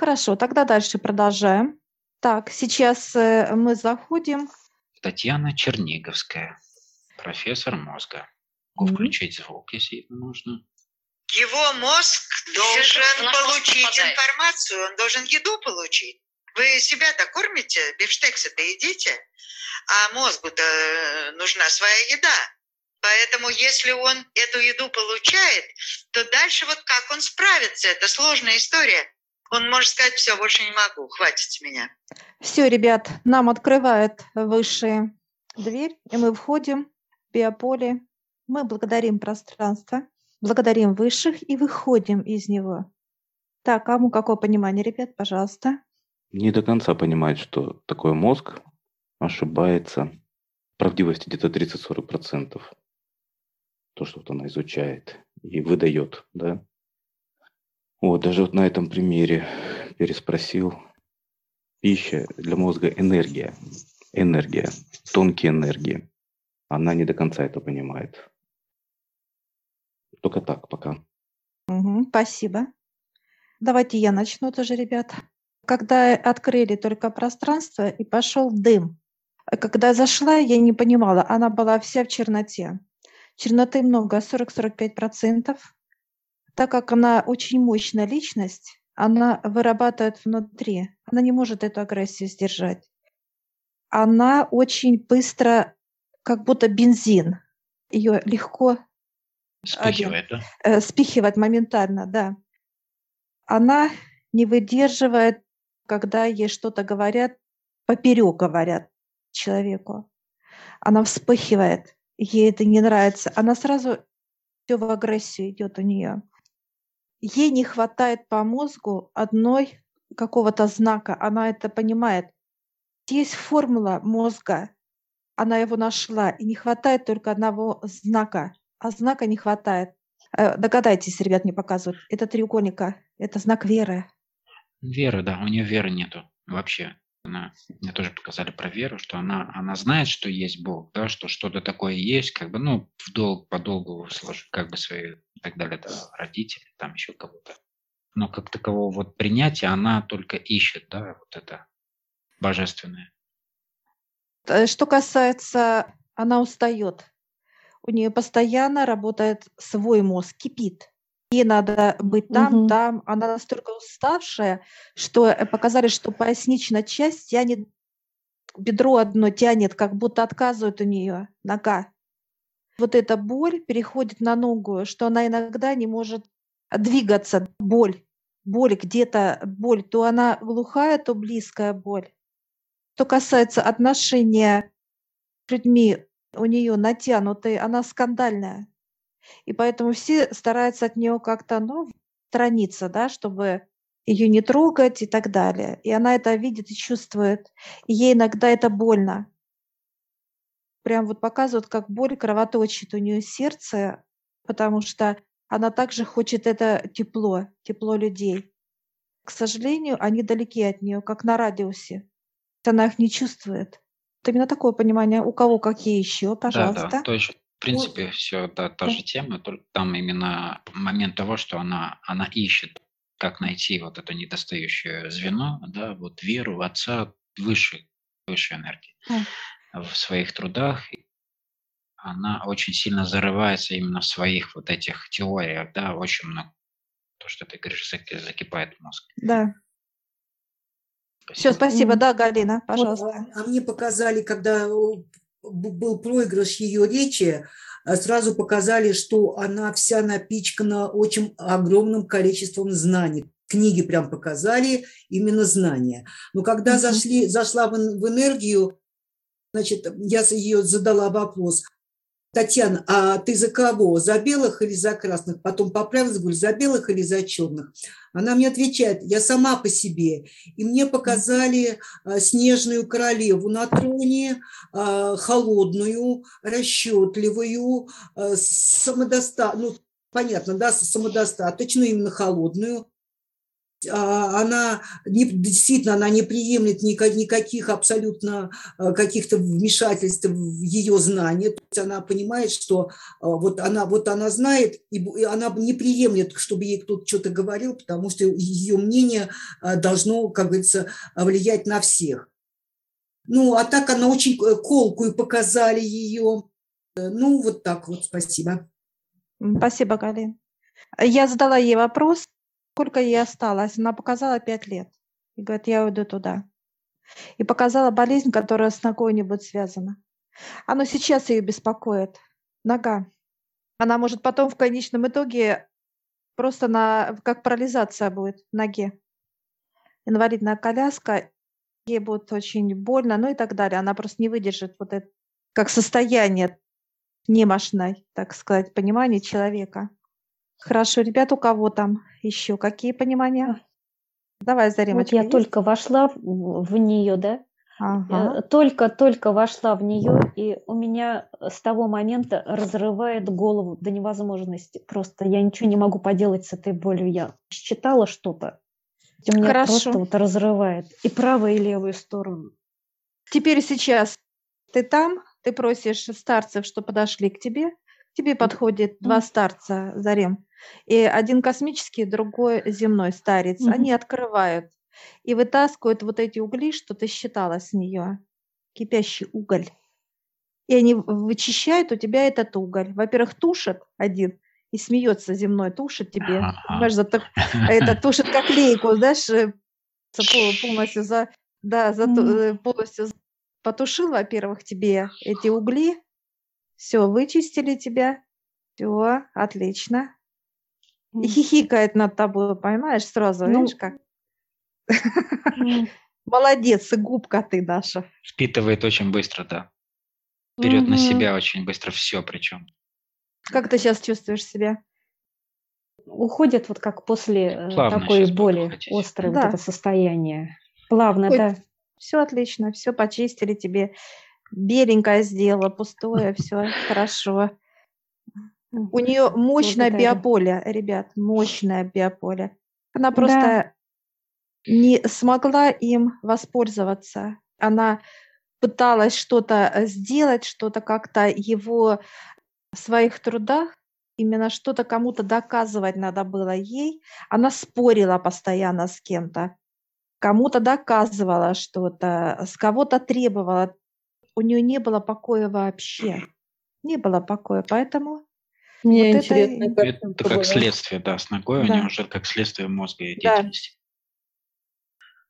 Хорошо, тогда дальше продолжаем. Так, сейчас э, мы заходим. Татьяна Черниговская, профессор мозга. Могу включить звук, если нужно. Его мозг должен получить информацию, он должен еду получить. Вы себя-то кормите, бифштексы-то едите, а мозгу-то э, нужна своя еда. Поэтому если он эту еду получает, то дальше вот как он справится, это сложная история. Он может сказать, все, больше не могу, хватит меня. Все, ребят, нам открывает высшая дверь, и мы входим в биополе. Мы благодарим пространство, благодарим высших и выходим из него. Так, кому какое понимание, ребят, пожалуйста? Не до конца понимает, что такое мозг, ошибается. Правдивости где-то 30-40% то, что вот она изучает и выдает, да. Вот, даже вот на этом примере переспросил. Пища для мозга – энергия. Энергия, тонкие энергии. Она не до конца это понимает. Только так пока. Угу, спасибо. Давайте я начну тоже, ребят. Когда открыли только пространство и пошел дым, когда зашла, я не понимала, она была вся в черноте. Черноты много, 40-45%. Так как она очень мощная личность, она вырабатывает внутри. Она не может эту агрессию сдержать. Она очень быстро, как будто бензин. Ее легко спихивает, да? Э, спихивает моментально, да. Она не выдерживает, когда ей что-то говорят, поперек говорят человеку. Она вспыхивает ей это не нравится, она сразу все в агрессию идет у нее. Ей не хватает по мозгу одной какого-то знака, она это понимает. Есть формула мозга, она его нашла, и не хватает только одного знака, а знака не хватает. Э, догадайтесь, ребят, не показывают. Это треугольника, это знак веры. Веры, да, у нее веры нету вообще она, мне тоже показали про веру, что она, она знает, что есть Бог, да, что что-то такое есть, как бы, ну, в долг, по долгу сложить, как бы свои, и так далее, да, родители, там еще кого-то. Но как такового вот принятия она только ищет, да, вот это божественное. Э, что касается, она устает. У нее постоянно работает свой мозг, кипит. Ей надо быть там, Мгм. там. Она настолько уставшая, что э, показали, что поясничная часть тянет, бедро одно тянет, как будто отказывает у нее нога. Вот эта боль переходит на ногу, что она иногда не может двигаться. Боль, боль где-то, боль. То она глухая, то близкая боль. Что касается отношения с людьми, у нее натянутые, она скандальная. И поэтому все стараются от нее как-то, ну, сторониться, да, чтобы ее не трогать и так далее. И она это видит и чувствует. И ей иногда это больно. Прям вот показывают, как боль кровоточит у нее сердце, потому что она также хочет это тепло, тепло людей. К сожалению, они далеки от нее, как на радиусе. Она их не чувствует. Это именно такое понимание. У кого какие еще, пожалуйста. Да, да. То есть в принципе, все та, та же тема, только там именно момент того, что она, она ищет, как найти вот это недостающее звено, да, вот веру в Отца выше, выше энергии в своих трудах. Она очень сильно зарывается именно в своих вот этих теориях, да, очень много. То, что ты говоришь, закипает мозг. Да. Все, спасибо. Да, Галина, пожалуйста. Вот, а мне показали, когда был проигрыш ее речи, а сразу показали, что она вся напичкана очень огромным количеством знаний. Книги прям показали именно знания. Но когда зашли, зашла в, в энергию, значит, я ее задала вопрос, Татьяна, а ты за кого? За белых или за красных? Потом поправилась, говорю, за белых или за черных? Она мне отвечает, я сама по себе. И мне показали а, снежную королеву на троне, а, холодную, расчетливую, а, самодоста... ну, понятно, да, самодостаточную, именно холодную. А, она не, действительно она не приемлет никак, никаких абсолютно а, каких-то вмешательств в ее знания. То есть она понимает, что а, вот она, вот она знает, и она не приемлет, чтобы ей кто-то что-то говорил, потому что ее мнение должно, как говорится, влиять на всех. Ну, а так она очень э, колкую показали ее. Ну, вот так вот, спасибо. Спасибо, Галин. Я задала ей вопрос, сколько ей осталось. Она показала пять лет. И говорит, я уйду туда. И показала болезнь, которая с ногой не будет связана. Оно сейчас ее беспокоит. Нога. Она может потом в конечном итоге просто на, как парализация будет в ноге. Инвалидная коляска, ей будет очень больно, ну и так далее. Она просто не выдержит вот это, как состояние немощной, так сказать, понимания человека. Хорошо, ребят, у кого там еще какие понимания? Давай, Заремочка. Вот я есть? только вошла в, в нее, да? Ага. Только-только вошла в нее, и у меня с того момента разрывает голову до невозможности. Просто я ничего не могу поделать с этой болью. Я считала что-то. У меня Хорошо. просто вот разрывает и правую, и левую сторону. Теперь сейчас ты там, ты просишь старцев, что подошли к тебе, к тебе подходит два старца, Зарем, и один космический, другой земной старец. Mm-hmm. Они открывают и вытаскивают вот эти угли, что ты считала с нее, кипящий уголь. И они вычищают у тебя этот уголь. Во-первых, тушат один, и смеется земной, тушит тебе. Ага. Понимаешь, за, это тушит как лейку, знаешь, э, полностью за, да, за, mm. полностью потушил, во-первых, тебе эти угли, все, вычистили тебя, все, отлично. И хихикает над тобой, понимаешь, сразу, ну, видишь как? Молодец, и губка ты наша. Впитывает очень быстро, да. Берет угу. на себя очень быстро все причем. Как ты сейчас чувствуешь себя? Уходит вот как после э, Плавно такой боли, острое да. вот это состояние. Плавно, Уходит. да. Все отлично, все почистили тебе. Беленькое сделала, пустое, все хорошо. У нее мощное биополе, ребят, мощное биополе. Она просто да. не смогла им воспользоваться. Она пыталась что-то сделать, что-то как-то его в своих трудах именно что-то кому-то доказывать надо было ей. Она спорила постоянно с кем-то кому-то доказывала что-то, с кого-то требовала. У нее не было покоя вообще. Не было покоя, поэтому... Мне вот интересно, это... это как было. следствие, да, с ногой да. у нее уже как следствие мозга и деятельности.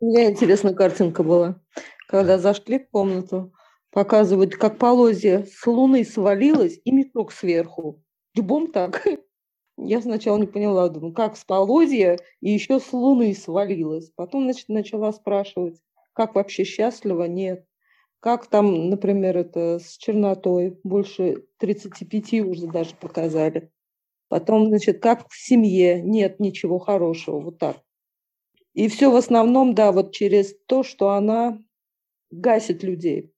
Да. Мне интересная картинка была. Когда зашли в комнату, показывают, как полозья с луны свалилась и мешок сверху. Дюбом так. Я сначала не поняла, думаю, как с полозья и еще с луны свалилась. Потом, значит, начала спрашивать, как вообще счастлива? Нет. Как там, например, это с чернотой? Больше 35 уже даже показали. Потом, значит, как в семье? Нет ничего хорошего. Вот так. И все в основном, да, вот через то, что она гасит людей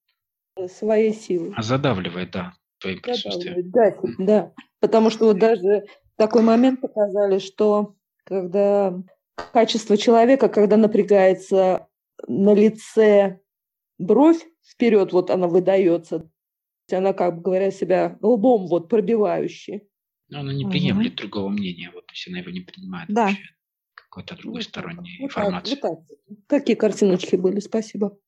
своей силой. А задавливает, да, своим присутствием. Гасит, да. Потому что вот даже такой момент показали, что когда качество человека, когда напрягается на лице бровь вперед, вот она выдается, она, как бы говоря, себя лбом вот пробивающей. Но она не приемлет угу. другого мнения, вот, то есть она его не принимает да. вообще, какой-то другой вот сторонней вот информации. Так, вот так. Какие картиночки были? Спасибо.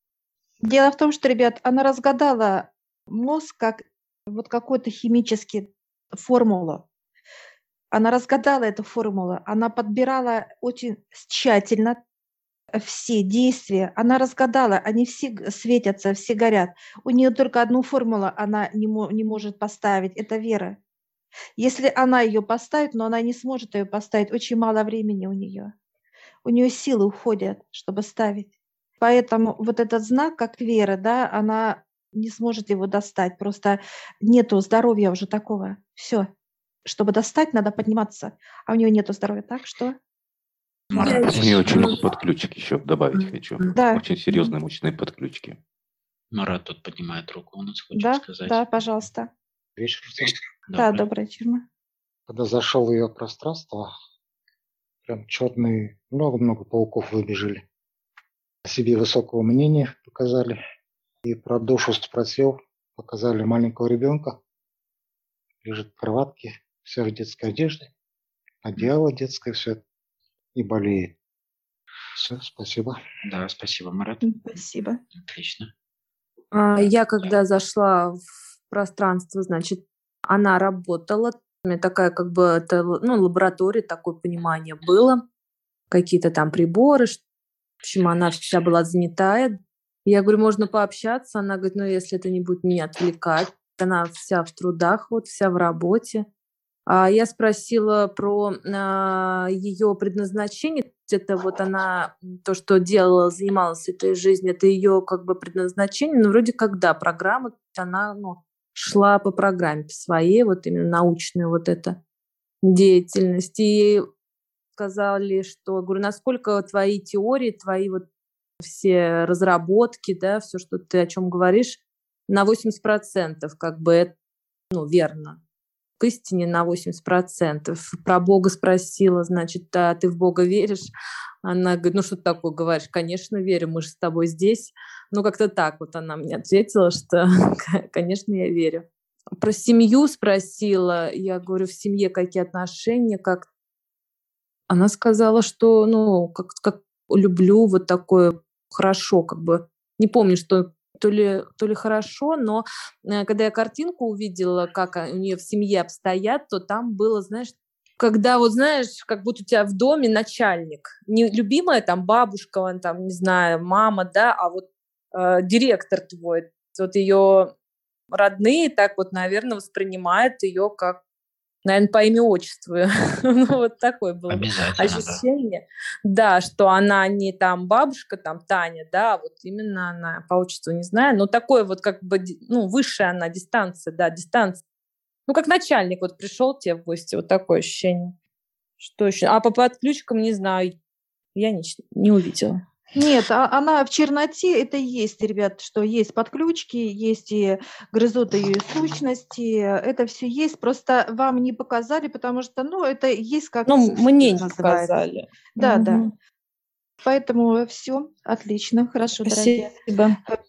Дело в том, что, ребят, она разгадала мозг как вот какую-то химический формулу. Она разгадала эту формулу, она подбирала очень тщательно все действия, она разгадала, они все светятся, все горят. У нее только одну формулу она не, не может поставить, это вера. Если она ее поставит, но она не сможет ее поставить, очень мало времени у нее. У нее силы уходят, чтобы ставить. Поэтому вот этот знак, как вера, да, она не сможет его достать. Просто нету здоровья уже такого. Все чтобы достать, надо подниматься, а у нее нет здоровья, так что... Нее очень много подключек еще добавить хочу. Да. Очень серьезные мощные подключки. Марат тут поднимает руку, он нас хочет да, сказать. Да, пожалуйста. Вечер. Да, добрый вечер. Когда зашел в ее пространство, прям черные, много-много пауков выбежали. О себе высокого мнения показали. И про душу спросил, показали маленького ребенка, лежит в кроватке, вся в детской одежде, одеяло детское, все и болеет. Все, спасибо. Да, спасибо, Марат. Спасибо. Отлично. А, я когда зашла в пространство, значит, она работала, у меня такая как бы это, ну, лаборатория, такое понимание было, какие-то там приборы, в общем, она вся была занятая. Я говорю, можно пообщаться? Она говорит, ну, если это не будет меня отвлекать. Она вся в трудах, вот вся в работе. А я спросила про а, ее предназначение. Это вот она, то, что делала, занималась этой жизнью, это ее как бы предназначение. Ну, вроде как, да, программа, она ну, шла по программе своей, вот именно научная вот эта деятельность. И сказали, что, говорю, насколько твои теории, твои вот все разработки, да, все, что ты о чем говоришь, на 80% как бы это, ну, верно к истине на 80%. Про Бога спросила, значит, а ты в Бога веришь? Она говорит, ну что ты такое говоришь? Конечно, верю, мы же с тобой здесь. Ну как-то так вот она мне ответила, что, конечно, я верю. Про семью спросила, я говорю, в семье какие отношения, как она сказала, что, ну, как, как люблю вот такое хорошо, как бы, не помню, что то ли, то ли хорошо, но э, когда я картинку увидела, как у нее в семье обстоят, то там было, знаешь, когда вот знаешь, как будто у тебя в доме начальник, не любимая там бабушка, он там, не знаю, мама, да, а вот э, директор твой, вот ее родные так вот, наверное, воспринимают ее как наверное, по имя отчеству. ну, вот такое было ощущение. Да. да, что она не там бабушка, там Таня, да, вот именно она по отчеству не знаю, но такое вот как бы, ну, высшая она дистанция, да, дистанция. Ну, как начальник вот пришел тебе в гости, вот такое ощущение. Что еще? А по подключкам не знаю, я не, не увидела. Нет, а она в черноте, это есть, ребят, что есть подключки, есть и грызут ее сущности, это все есть, просто вам не показали, потому что, ну, это есть как... Ну, мне не показали. Да, угу. да. Поэтому все, отлично, хорошо, Спасибо. дорогие.